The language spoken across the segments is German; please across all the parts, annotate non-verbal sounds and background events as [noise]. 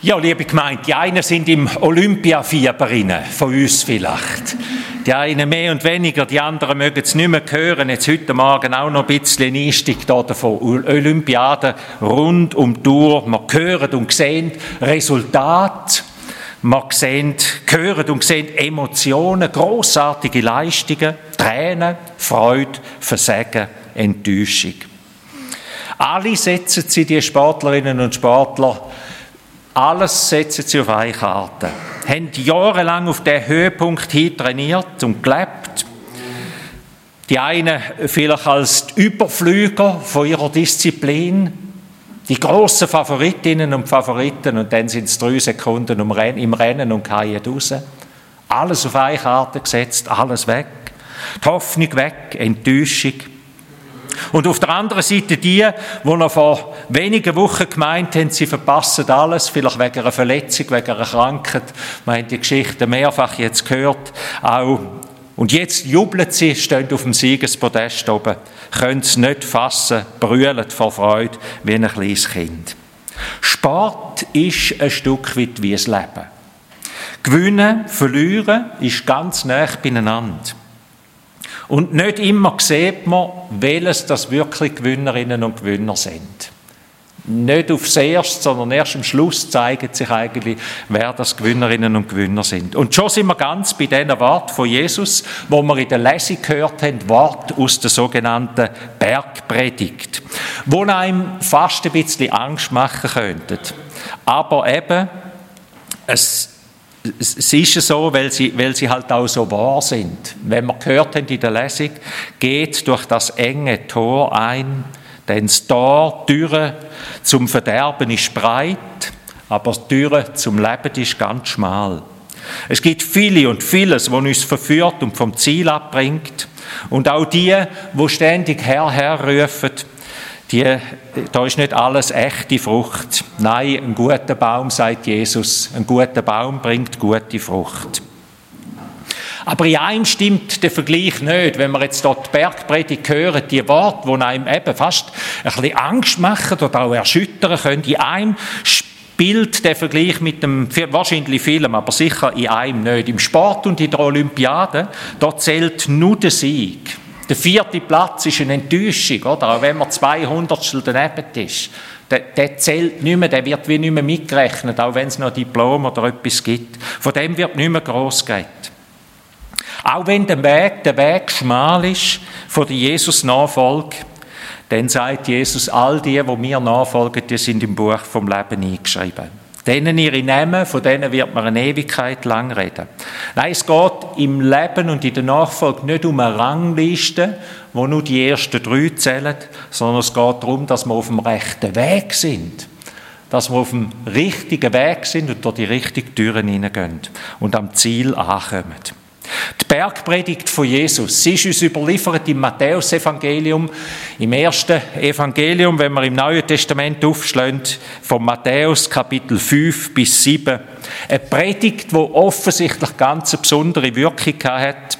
Ja, liebe Gemeinde, die einen sind im Olympiafieber von uns vielleicht. Die einen mehr und weniger, die anderen mögen es nicht mehr hören. Jetzt heute Morgen auch noch ein bisschen Einstieg da davon. Olympiade rund um die Tour. Wir hören und sehen Resultate. Wir sehen, hören und sehen Emotionen, großartige Leistungen, Tränen, Freude, Versagen, Enttäuschung. Alle setzen sie, die Sportlerinnen und Sportler, alles setzen sie auf eine Karte. Haben jahrelang auf den Höhepunkt hin trainiert und gelebt. Die einen vielleicht als Überflüger von ihrer Disziplin, die grossen Favoritinnen und Favoriten und dann sind es drei Sekunden im Rennen und fallen raus. Alles auf eine Karte gesetzt, alles weg. Die Hoffnung weg, Enttäuschung. Und auf der anderen Seite die, die noch vor wenigen Wochen gemeint haben, sie verpassen alles, vielleicht wegen einer Verletzung, wegen einer Krankheit. Wir haben die Geschichte mehrfach jetzt gehört. Auch und jetzt jubeln sie, stehen auf dem Siegespodest oben, können es nicht fassen, brüllen vor Freude wie ein kleines Kind. Sport ist ein Stück weit wie das Leben. Gewinnen, verlieren ist ganz nah beieinander. Und nicht immer sieht man, welches das wirklich Gewinnerinnen und Gewinner sind. Nicht aufs Erste, sondern erst am Schluss zeigt sich eigentlich, wer das Gewinnerinnen und Gewinner sind. Und schon sind wir ganz bei diesen Worten von Jesus, wo wir in der Lesung gehört haben, Wort aus der sogenannten Bergpredigt, wo einem fast ein bisschen Angst machen könnten. Aber eben, es es ist so, weil sie, weil sie halt auch so wahr sind. Wenn wir gehört haben in der Lesung, geht durch das enge Tor ein, denn das Tor, Türe zum Verderben ist breit, aber die Türe zum Leben ist ganz schmal. Es gibt viele und vieles, was uns verführt und vom Ziel abbringt. Und auch die, wo ständig Herr, Herr rufen, die, da ist nicht alles echte Frucht. Nein, ein guter Baum, sagt Jesus, ein guter Baum bringt gute Frucht. Aber in einem stimmt der Vergleich nicht. Wenn wir jetzt dort die Bergpredigt hören, die Worte, die einem eben fast ein bisschen Angst machen oder auch erschüttern können, in einem spielt der Vergleich mit dem, wahrscheinlich Film, aber sicher in einem nicht. Im Sport und in der Olympiade, da zählt nur der Sieg. Der vierte Platz ist eine Enttäuschung, oder? Auch wenn man 200 daneben ist. Der, der, zählt nicht mehr, der wird wie nicht mehr mitgerechnet, auch wenn es noch ein Diplom oder etwas gibt. Von dem wird nicht mehr gross geredet. Auch wenn der Weg, der Weg schmal ist von der Jesus-Nachfolge, dann sagt Jesus, all die, wo mir nachfolgen, die sind im Buch vom Leben eingeschrieben. Denen ihre Namen, von denen wird man eine Ewigkeit lang reden. Nein, es geht im Leben und in der Nachfolge nicht um eine Rangliste, wo nur die ersten drei zählen, sondern es geht darum, dass wir auf dem rechten Weg sind. Dass wir auf dem richtigen Weg sind und durch die richtigen Türen hineingehen und am Ziel ankommen. Die Bergpredigt von Jesus, sie ist uns überliefert im Matthäusevangelium, im ersten Evangelium, wenn wir im Neuen Testament aufschlagen, von Matthäus Kapitel 5 bis 7. Eine Predigt, die offensichtlich ganz eine besondere Wirkung hat.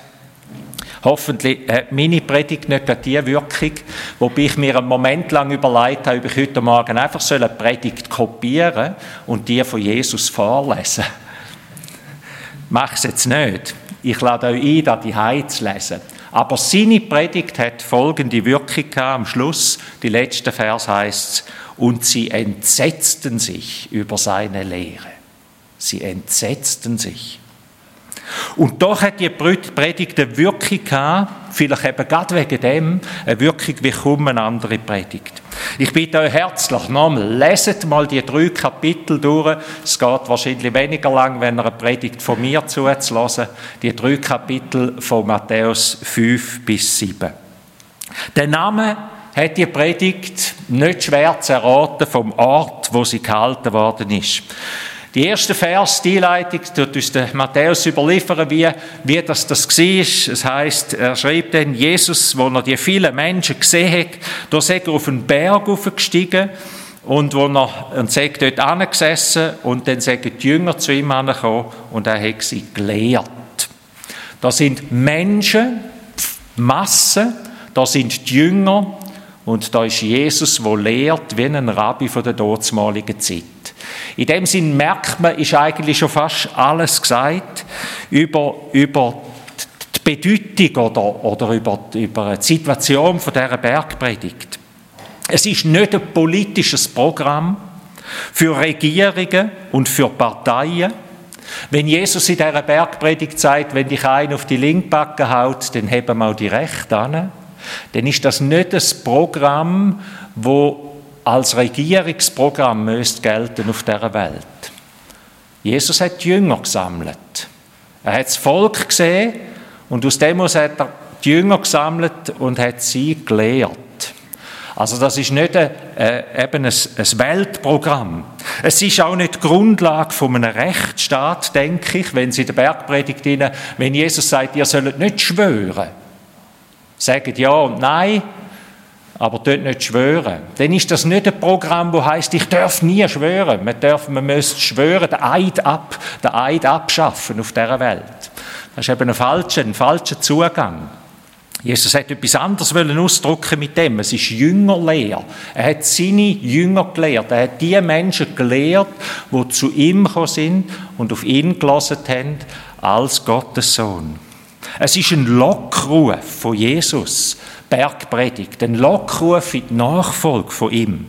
Hoffentlich hat meine Predigt nicht die Wirkung, wobei ich mir einen Moment lang überlegt habe, ob ich heute Morgen einfach eine Predigt kopieren und die von Jesus vorlesen. Mach es jetzt nicht. Ich lade euch ein, da die Heid zu lesen. Aber seine Predigt hat folgende Wirkung gehabt. Am Schluss, die letzte Vers heißt und sie entsetzten sich über seine Lehre. Sie entsetzten sich. Und doch hat die Predigt eine Wirkung gehabt, vielleicht eben gerade wegen dem, eine Wirkung wie kaum eine andere Predigt. Ich bitte euch herzlich nochmal, leset mal die drei Kapitel durch. Es geht wahrscheinlich weniger lang, wenn ihr eine Predigt von mir zuzulassen. Die drei Kapitel von Matthäus 5 bis 7. Der Name hat die Predigt nicht schwer zu erraten vom Ort, wo sie gehalten worden ist. Die erste Vers, die Einleitung, tut uns der Matthäus überliefern, wie, wie das, das war. Es heißt, er schreibt dann, Jesus, wo er die vielen Menschen gesehen hat, da ist er auf einen Berg aufgestiegen und wo er, und sagt dort angesessen und dann sagen die Jünger zu ihm angekommen und er hat sie gelehrt. Da sind Menschen, Massen, da sind die Jünger und da ist Jesus, wo lehrt wie ein Rabbi von der dortmaligen Zeit. In dem Sinn merkt man, ist eigentlich schon fast alles gesagt über, über die Bedeutung oder, oder über, über die Situation von dieser Bergpredigt. Es ist nicht ein politisches Programm für Regierungen und für Parteien. Wenn Jesus in dieser Bergpredigt sagt, wenn dich einer auf die Linkbacke haut, dann haben wir auch die Rechte an, dann ist das nicht ein Programm, wo als Regierungsprogramm müsste gelten auf dieser Welt. Jesus hat die Jünger gesammelt. Er hat das Volk gesehen und aus dem hat er die Jünger gesammelt und hat sie gelehrt. Also das ist nicht ein, äh, eben ein, ein, Weltprogramm. Es ist auch nicht die Grundlage von einem Rechtsstaat, denke ich, wenn Sie der Bergpredigt rein, wenn Jesus sagt, ihr sollt nicht schwören. Sagt ja und nein, aber dort nicht schwören. Dann ist das nicht ein Programm, wo heißt, ich darf nie schwören. Man darf, man müsste schwören, den Eid ab, den Eid abschaffen auf dieser Welt. Das ist eben ein falscher, ein falscher Zugang. Jesus hat etwas anderes ausdrücken mit dem. Es ist Jüngerlehr. Er hat seine Jünger gelehrt. Er hat die Menschen gelehrt, die zu ihm gekommen sind und auf ihn gelassen haben als Gottes Sohn. Es ist ein Lockruf von Jesus Bergpredigt, ein Lockruf in die Nachfolge von ihm.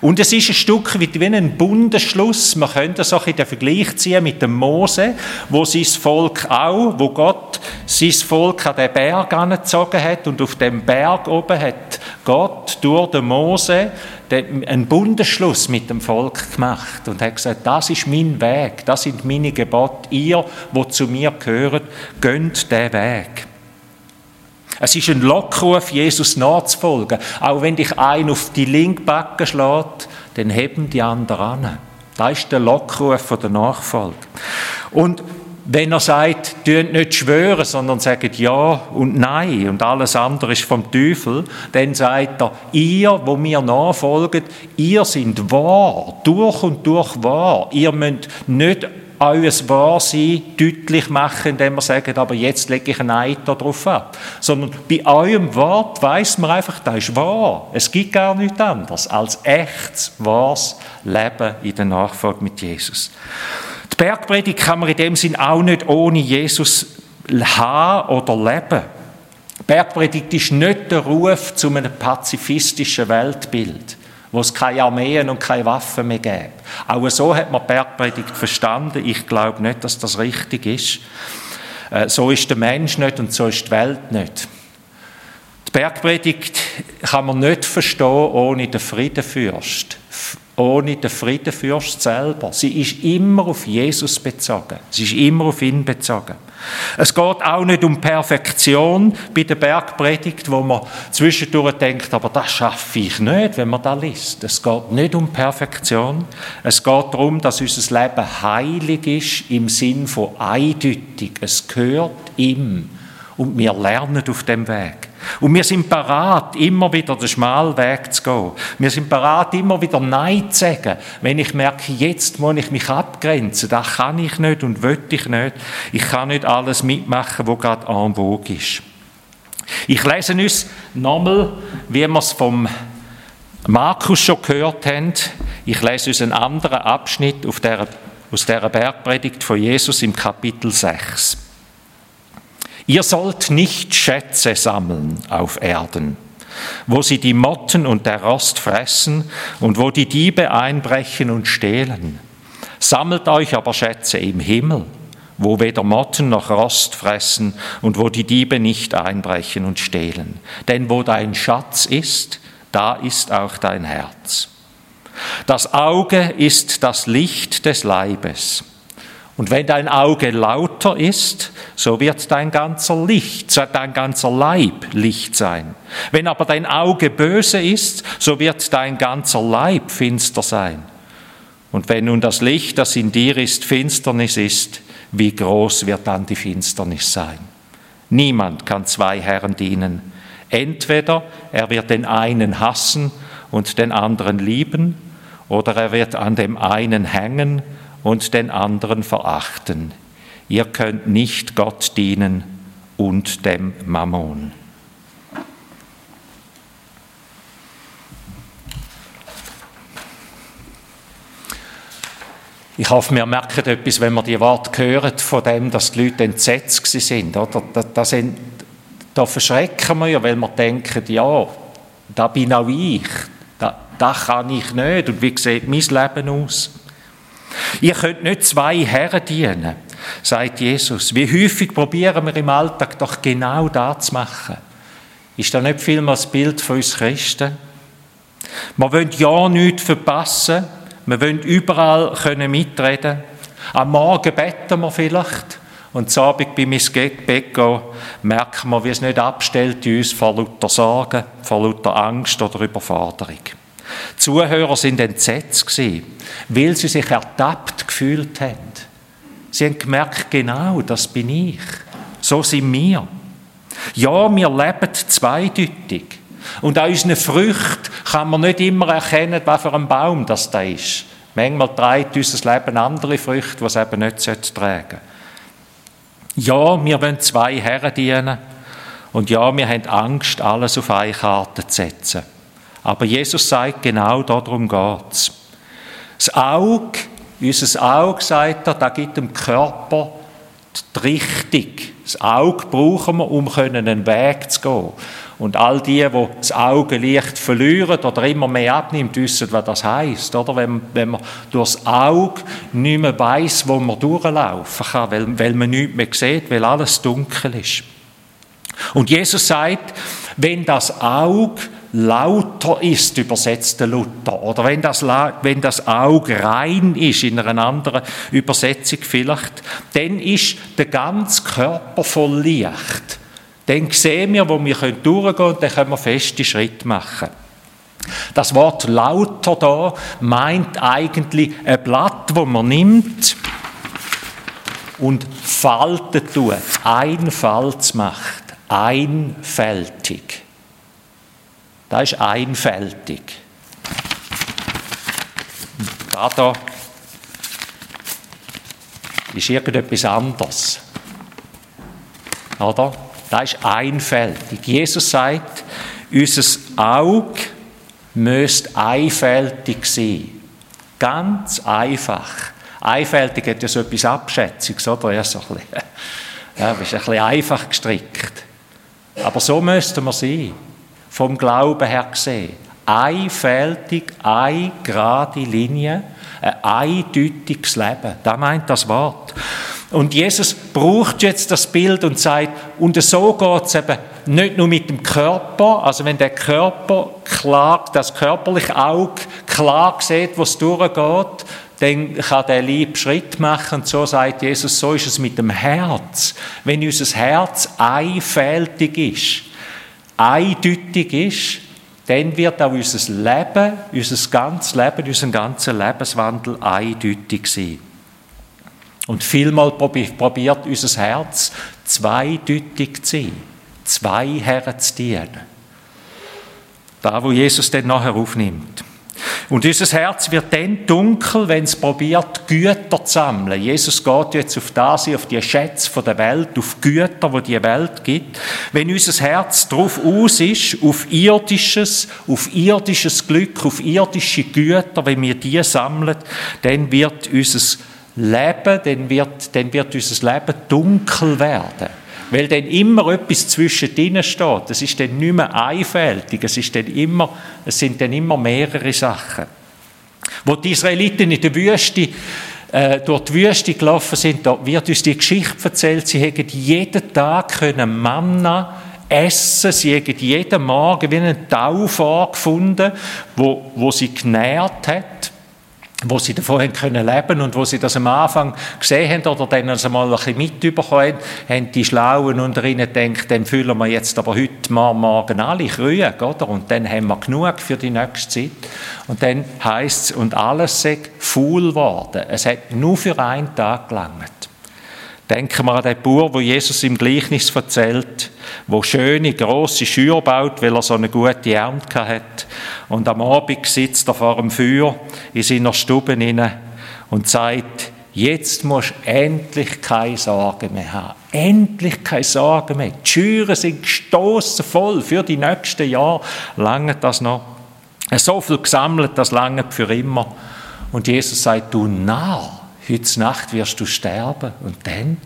Und es ist ein Stück weit wie ein Bundesschluss. Man könnte das auch in den Vergleich ziehen mit dem Mose, wo sein Volk auch, wo Gott sein Volk an den Berg angezogen hat und auf dem Berg oben hat Gott durch den Mose einen Bundesschluss mit dem Volk gemacht und hat gesagt, das ist mein Weg, das sind meine Gebote. Ihr, wo zu mir gehört, gönnt den Weg. Es ist ein Lockruf, Jesus nachzufolgen. Auch wenn dich ein auf die linke Backe schlägt, dann heben die anderen an. Das ist der Lockruf der Nachfolge. Und wenn er sagt, tönt nicht schwören, sondern sagt ja und nein und alles andere ist vom Teufel, dann sagt er, ihr, wo mir nachfolgt, ihr sind wahr, durch und durch wahr. Ihr müsst nicht euer Wahrsein deutlich machen, indem wir sagen, aber jetzt lege ich einen Eid darauf ab. Sondern bei eurem Wort weiß man einfach, das ist wahr. Es gibt gar nichts anderes als echtes, wahres Leben in der Nachfolge mit Jesus. Die Bergpredigt kann man in dem Sinn auch nicht ohne Jesus haben oder leben. Die Bergpredigt ist nicht der Ruf zu einem pazifistischen Weltbild wo es keine Armeen und keine Waffen mehr gäbe. Auch so hat man die Bergpredigt verstanden. Ich glaube nicht, dass das richtig ist. Äh, so ist der Mensch nicht und so ist die Welt nicht. Die Bergpredigt kann man nicht verstehen ohne den Friedenfürst ohne den Friedenfürst selber. Sie ist immer auf Jesus bezogen. Sie ist immer auf ihn bezogen. Es geht auch nicht um Perfektion bei der Bergpredigt, wo man zwischendurch denkt, aber das schaffe ich nicht, wenn man da liest. Es geht nicht um Perfektion. Es geht darum, dass unser Leben heilig ist im Sinn von eindeutig. Es gehört ihm und wir lernen auf dem Weg. Und wir sind parat, immer wieder den schmalen Weg zu gehen. Wir sind parat, immer wieder Nein zu sagen, wenn ich merke, jetzt muss ich mich abgrenzen. Das kann ich nicht und will ich nicht. Ich kann nicht alles mitmachen, was gerade en vogue ist. Ich lese uns nochmal, wie wir es vom Markus schon gehört haben. Ich lese uns einen anderen Abschnitt aus der Bergpredigt von Jesus im Kapitel 6. Ihr sollt nicht Schätze sammeln auf Erden, wo sie die Motten und der Rost fressen und wo die Diebe einbrechen und stehlen. Sammelt euch aber Schätze im Himmel, wo weder Motten noch Rost fressen und wo die Diebe nicht einbrechen und stehlen. Denn wo dein Schatz ist, da ist auch dein Herz. Das Auge ist das Licht des Leibes. Und wenn dein Auge lauter ist, so wird dein ganzer Licht, dein ganzer Leib Licht sein. Wenn aber dein Auge böse ist, so wird dein ganzer Leib finster sein. Und wenn nun das Licht, das in dir ist, Finsternis ist, wie groß wird dann die Finsternis sein? Niemand kann zwei Herren dienen. Entweder er wird den einen hassen und den anderen lieben, oder er wird an dem einen hängen und den anderen verachten. Ihr könnt nicht Gott dienen und dem Mammon. Ich hoffe, wir merken etwas, wenn wir die Worte hören, von dem, dass die Leute entsetzt? Da, da, sind, da verschrecken wir ja, weil wir denken, ja, da bin auch ich, da, da kann ich nicht. Und wie sieht mein Leben aus? Ihr könnt nicht zwei Herren dienen, sagt Jesus. Wie häufig probieren wir im Alltag doch genau das zu machen? Ist da nicht vielmehr das Bild von uns Christen? Wir wollen ja nichts verpassen. Wir wollen überall können mitreden. Am Morgen beten wir vielleicht. Und am Abend beim Bäcker merken wir, wie es nicht abstellt in uns vor lauter Sorgen, vor lauter Angst oder Überforderung. Die Zuhörer sind entsetzt gewesen, weil sie sich ertappt gefühlt haben. Sie haben gemerkt, genau, das bin ich. So sind wir. Ja, wir leben zweideutig. Und an unseren Früchten kann man nicht immer erkennen, was für ein Baum das da ist. Manchmal trägt unser Leben andere Früchte, die es eben nicht tragen sollte. Ja, wir wollen zwei Herren dienen. Und ja, wir haben Angst, alles auf eine Karte zu setzen. Aber Jesus sagt, genau darum geht es. Das Auge, unser Auge, sagt er, da gibt dem Körper die Richtung. Das Auge brauchen wir, um einen Weg zu gehen. Und all die, die das Augenlicht verlieren oder immer mehr abnimmt, wissen, was das heißt, oder? Wenn, wenn man durch das Auge nicht mehr weiß, wo man durchlaufen kann, weil, weil man nichts mehr sieht, weil alles dunkel ist. Und Jesus sagt, wenn das Auge lauter ist, übersetzt Luther. Oder wenn das, wenn das Auge rein ist, in einer anderen Übersetzung vielleicht, dann ist der ganze Körper voll Licht. Dann sehen wir, wo wir durchgehen können und dann können wir feste Schritte machen. Das Wort lauter da meint eigentlich ein Blatt, das man nimmt und faltet tut, einfaltsmacht, einfältig. Das ist einfältig. Da, da ist irgendetwas anderes. Oder? Das ist einfältig. Jesus sagt, unser Auge müsste einfältig sein. Ganz einfach. Einfältig hat ja so etwas Abschätziges, oder? Ja, so ein bisschen, [laughs] ja, ist ein bisschen einfach gestrickt. Aber so müsste man sein vom Glauben her gesehen. Einfältig, eine gerade Linie, ein eindeutiges Leben. Da meint das Wort. Und Jesus braucht jetzt das Bild und sagt, und so geht es eben nicht nur mit dem Körper, also wenn der Körper klar, das körperliche Auge klar sieht, was durchgeht, dann kann der Lieb Schritt machen. Und so sagt Jesus, so ist es mit dem Herz. Wenn unser Herz einfältig ist, eindeutig ist, dann wird auch unser Leben, unser ganzes Leben, unser ganzer Lebenswandel eindeutig sein. Und vielmal probiert unser Herz zweideutig zu sein, zwei Herren zu dienen. Da, wo Jesus dann nachher aufnimmt. Und unser Herz wird dann dunkel, wenn es probiert, Güter zu sammeln. Jesus geht jetzt auf das, auf die Schätze der Welt, auf Güter, wo die Welt gibt. Wenn unser Herz darauf aus ist, auf irdisches, auf irdisches Glück, auf irdische Güter, wenn wir die sammeln, dann wird unser Leben, dann wird, dann wird unser Leben dunkel werden. Weil dann immer etwas zwischendrin steht. Es ist dann nicht mehr einfältig. Es, ist dann immer, es sind dann immer mehrere Sachen. Wo die Israeliten in der Wüste äh, durch die Wüste gelaufen sind, da wird uns die Geschichte erzählt, sie hätten jeden Tag können Manna essen, sie hätten jeden Morgen wie einen Tau vorgefunden, wo, wo sie genährt hat wo sie davon haben können leben und wo sie das am Anfang gesehen haben oder dann also mal ein bisschen mitbekommen haben, die Schlauen unter ihnen gedacht, dann füllen wir jetzt aber heute morgen alle Krüge, oder? Und dann haben wir genug für die nächste Zeit. Und dann heißt es, und alles sei faul geworden. Es hat nur für einen Tag gelangt. Denken wir an den Bauer, wo Jesus im Gleichnis erzählt, wo schöne, grosse Schür baut, weil er so eine gute Ernte hat. Und am Abend sitzt er vor dem Feuer in seiner Stube inne und sagt, jetzt musst du endlich keine Sorgen mehr haben. Endlich keine Sorgen mehr. Die Schüren sind gestoßen voll für die nächsten Jahre. Lange das noch. So viel gesammelt, das lange für immer. Und Jesus sagt, du Narr, heute Nacht wirst du sterben und dann?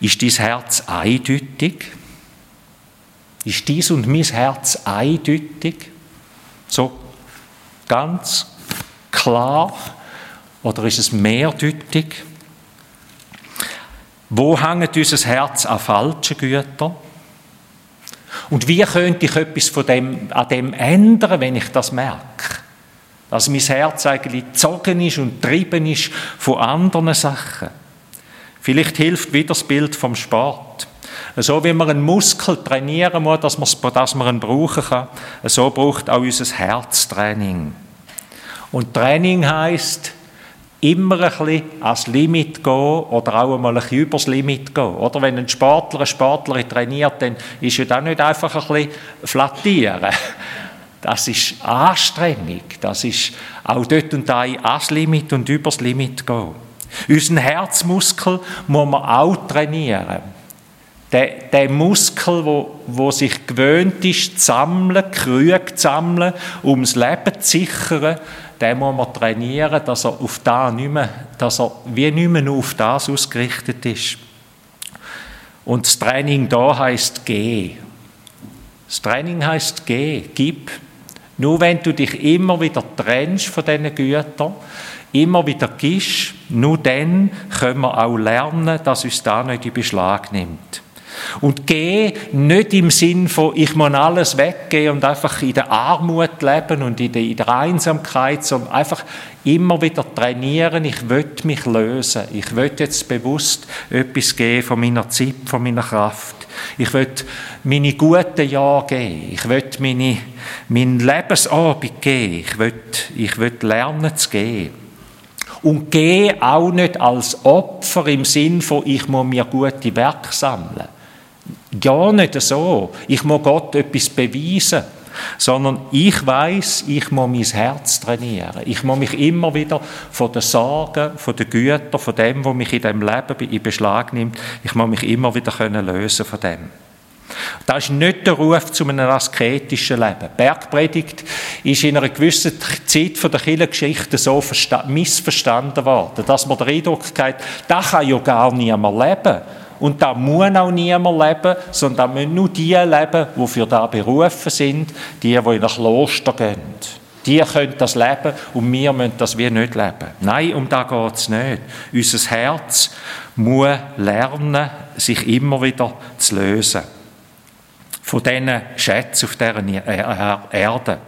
Ist dein Herz eindeutig? Ist dies und mein Herz eindeutig? So ganz klar? Oder ist es mehrdeutig? Wo hängt unser Herz an falschen Gütern? Und wie könnte ich etwas von dem, an dem ändern, wenn ich das merke? Dass mein Herz eigentlich gezogen ist und getrieben ist von anderen Sachen. Vielleicht hilft wieder das Bild vom Sport. So wie man einen Muskel trainieren muss, dass man, dass man ihn brauchen kann, so braucht auch unser Herz Training. Und Training heißt immer ein bisschen ans Limit gehen oder auch einmal ein bisschen übers Limit gehen. Oder wenn ein Sportler, eine Sportlerin trainiert, dann ist ja das nicht einfach ein bisschen flattieren. Das ist Anstrengung. Das ist auch dort und da ans Limit und übers Limit gehen. Unseren Herzmuskel muss man auch trainieren. Der, der Muskel, wo, wo sich gewöhnt ist, zu sammeln, Krüge zu sammeln, um das Leben zu sichern, den muss man trainieren, dass er auf da nicht mehr, dass er wie nicht mehr auf das ausgerichtet ist. Und das Training da heißt geh. Das Training heißt geh, gib. Nur wenn du dich immer wieder trennst von diesen Gütern, immer wieder gibst, nur dann können wir auch lernen, dass uns da nicht in Beschlag nimmt. Und geh nicht im Sinn von, ich muss alles weggehen und einfach in der Armut leben und in der, in der Einsamkeit, sondern einfach immer wieder trainieren, ich will mich lösen. Ich will jetzt bewusst etwas geben von meiner Zeit, von meiner Kraft. Ich will meine guten Jahre geben. Ich will meine, meinen Lebensabend geben. Ich will, ich will lernen zu gehen. Und gehe auch nicht als Opfer im Sinn von, ich muss mir gute Werke sammeln. Ja, nicht so. Ich muss Gott etwas beweisen. Sondern ich weiß, ich muss mein Herz trainieren. Ich muss mich immer wieder von den Sorgen, von den Gütern, von dem, was mich in dem Leben in Beschlag nimmt, ich muss mich immer wieder können lösen von dem. Das ist nicht der Ruf zu einem asketischen Leben. Bergpredigt ist in einer gewissen Zeit von der Kirchengeschichte so missverstanden worden, dass man den Eindruck hat, das kann ja gar niemand leben. Und da muss auch niemand leben, sondern müssen nur die leben, die für das berufen sind, die, die in ein Kloster gehen. Die können das leben und wir müssen das wie nicht leben. Nein, um da geht es nicht. Unser Herz muss lernen, sich immer wieder zu lösen. Von diesen Schätzen auf dieser Erde.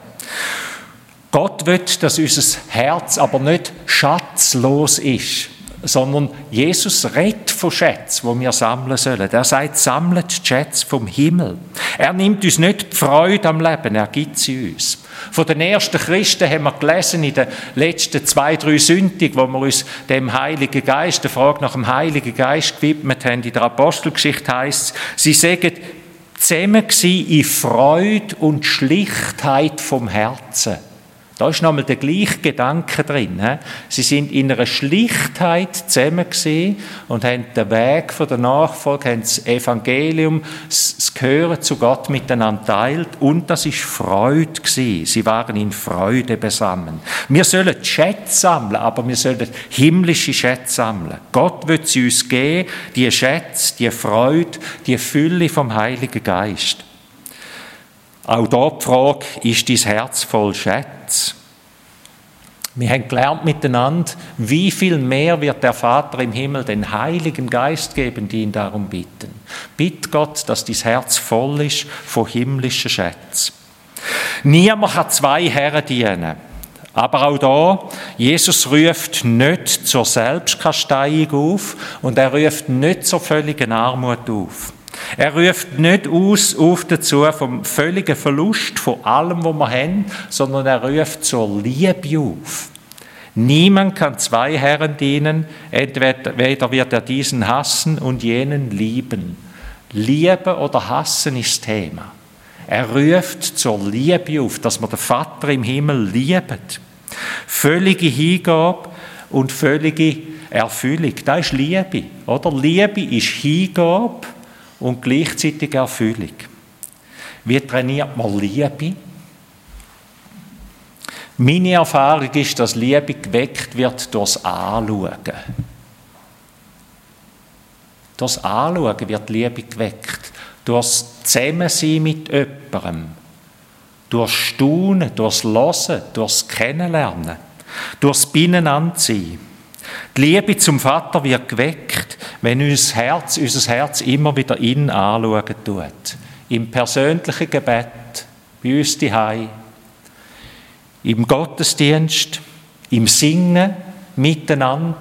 Gott will, dass unser Herz aber nicht schatzlos ist sondern Jesus redet von Schätzen, die wir sammeln sollen. Er sagt, sammlet die Schätze vom Himmel. Er nimmt uns nicht die Freude am Leben, er gibt sie uns. Von den ersten Christen haben wir gelesen in den letzten zwei, drei Sündig, wo wir uns dem Heiligen Geist, der Frage nach dem Heiligen Geist gewidmet haben. In der Apostelgeschichte heißt es, sie sagen, zusammen in Freude und Schlichtheit vom Herzen. Da ist nochmal der gleiche Gedanke drin. Sie sind in einer Schlichtheit zusammen und haben den Weg von der Nachfolge, haben das Evangelium, das Gehören zu Gott miteinander teilt und das ist Freude. Sie waren in Freude besammen. Wir sollen Schätze sammeln, aber wir sollen himmlische Schätze sammeln. Gott wird sie uns geben, die Schätze, die Freude, die Fülle vom Heiligen Geist. Auch da die Frage, ist dein Herz voll Schätze? Wir haben gelernt miteinander, wie viel mehr wird der Vater im Himmel den Heiligen Geist geben, die ihn darum bitten. Bitt Gott, dass dein Herz voll ist von himmlischen Schätzen. Niemand kann zwei Herren dienen. Aber auch da, Jesus ruft nicht zur Selbstkasteiung auf und er ruft nicht zur völligen Armut auf. Er ruft nicht aus, auf dazu vom völligen Verlust von allem, was wir haben, sondern er ruft zur Liebe auf. Niemand kann zwei Herren dienen, entweder wird er diesen hassen und jenen lieben. Liebe oder hassen ist Thema. Er ruft zur Liebe auf, dass man den Vater im Himmel liebt. Völlige Hingabe und völlige Erfüllung, das ist Liebe, oder? Liebe ist Hingabe und gleichzeitig Erfüllung. Wie trainiert man Liebe? Meine Erfahrung ist, dass Liebe geweckt wird durchs Anschauen. Durchs Anschauen wird Liebe geweckt. Durchs Zusammensein mit jemandem. Durchs Staunen, durchs Hören, durchs Kennenlernen. Durchs Binenanziehen. Die Liebe zum Vater wird geweckt, wenn unser Herz, unser Herz immer wieder ihn anschauen tut. Im persönlichen Gebet, bei uns die im Gottesdienst, im Singen miteinander,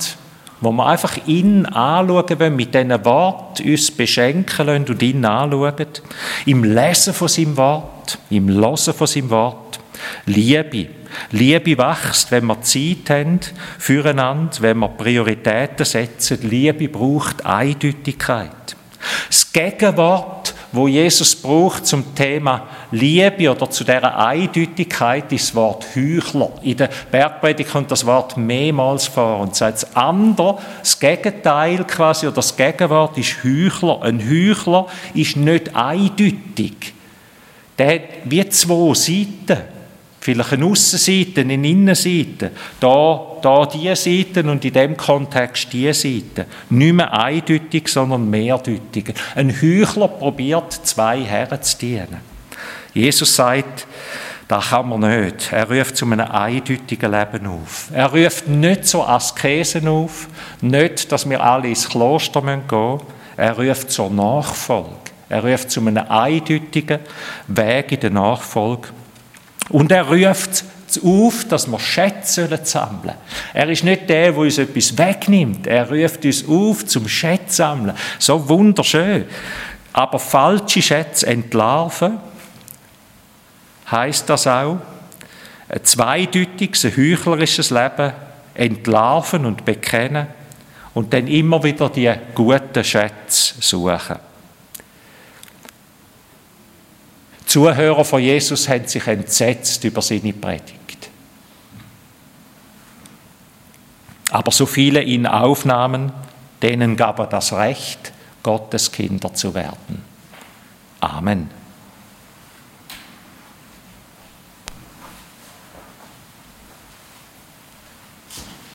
wo wir einfach ihn anschauen wollen, mit diesen Worten uns beschenken lassen und ihn anschauen, im Lesen von seinem Wort, im Losen von seinem Wort. Liebe. Liebe wächst, wenn wir Zeit haben füreinander, wenn wir Prioritäten setzen. Liebe braucht Eindeutigkeit. Das Gegenwort wo Jesus braucht zum Thema Liebe oder zu der Eindeutigkeit ist das Wort Heuchler. In der Bergpredigt kommt das Wort mehrmals vor und sagt das andere, das Gegenteil quasi oder das Gegenwort ist Heuchler. Ein Heuchler ist nicht eindeutig. Der hat wie zwei Seiten. Vielleicht eine Aussenseite, eine Innenseite. Da, da die Seite und in dem Kontext die Seite. Nicht mehr eindeutig, sondern mehrdeutig. Ein Heuchler probiert, zwei Herren zu dienen. Jesus sagt, das kann man nicht. Er ruft zu einem eindeutigen Leben auf. Er ruft nicht zu Askesen auf, nicht, dass wir alle ins Kloster gehen müssen. Er ruft zur Nachfolge. Er ruft zu einem eindeutigen Weg in der Nachfolge. Und er ruft auf, dass wir Schätze sammeln. Er ist nicht der, der uns etwas wegnimmt. Er ruft uns auf zum Schätze sammeln. So wunderschön. Aber falsche Schätze entlarven, heißt das auch, ein zweideutiges, ein heuchlerisches Leben entlarven und bekennen und dann immer wieder die guten Schätze suchen. Zuhörer von Jesus haben sich entsetzt über seine Predigt. Aber so viele ihn aufnahmen, denen gab er das Recht, Gottes Kinder zu werden. Amen.